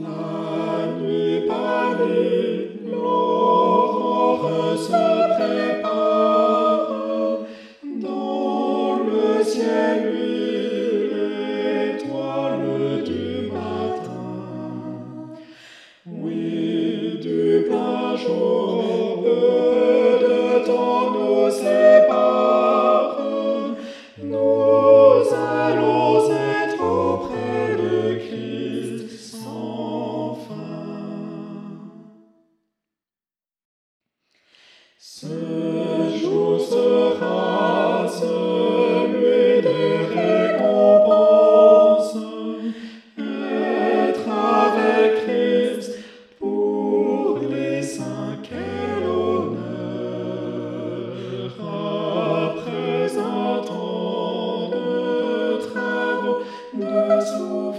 La nuit pâlit, l'aurore se prépare, dans le ciel l'étoile du matin. Oui, du plein jour, Ce jour sera celui des récompenses, être avec Christ pour les saints, quel honneur. Un temps de travaux, de souffrance,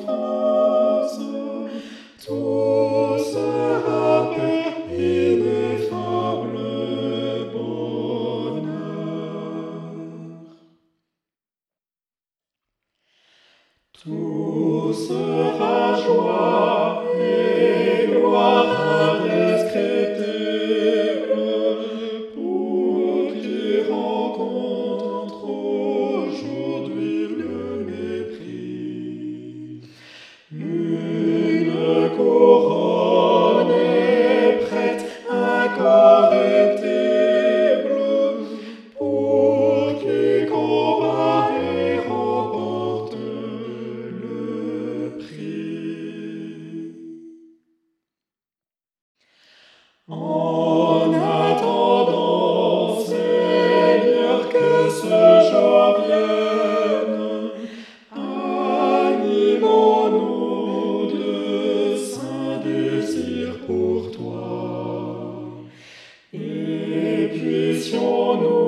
Tout sera joie En attendant, Seigneur, que ce jour vienne, animons-nous de saints désirs pour toi. Et puissions-nous,